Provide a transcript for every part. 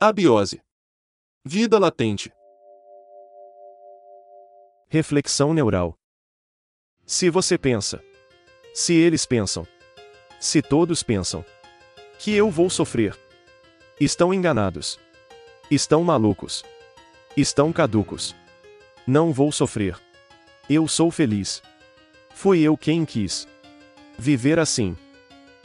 Abiose. Vida latente. Reflexão neural. Se você pensa, se eles pensam, se todos pensam que eu vou sofrer, estão enganados. Estão malucos. Estão caducos. Não vou sofrer. Eu sou feliz. Fui eu quem quis viver assim.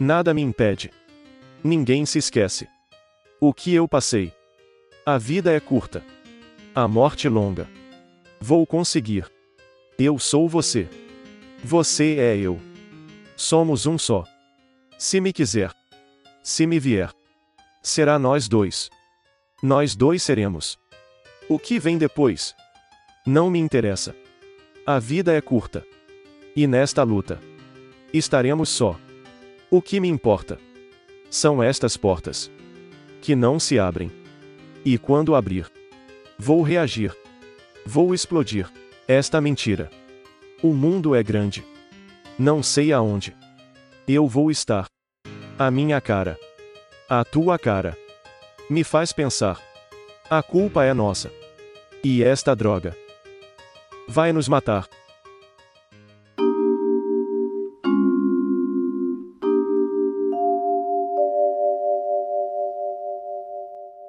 Nada me impede. Ninguém se esquece. O que eu passei. A vida é curta. A morte longa. Vou conseguir. Eu sou você. Você é eu. Somos um só. Se me quiser. Se me vier. Será nós dois. Nós dois seremos. O que vem depois? Não me interessa. A vida é curta. E nesta luta. Estaremos só. O que me importa? São estas portas. Que não se abrem. E quando abrir, vou reagir. Vou explodir. Esta mentira. O mundo é grande. Não sei aonde. Eu vou estar. A minha cara. A tua cara. Me faz pensar. A culpa é nossa. E esta droga vai nos matar.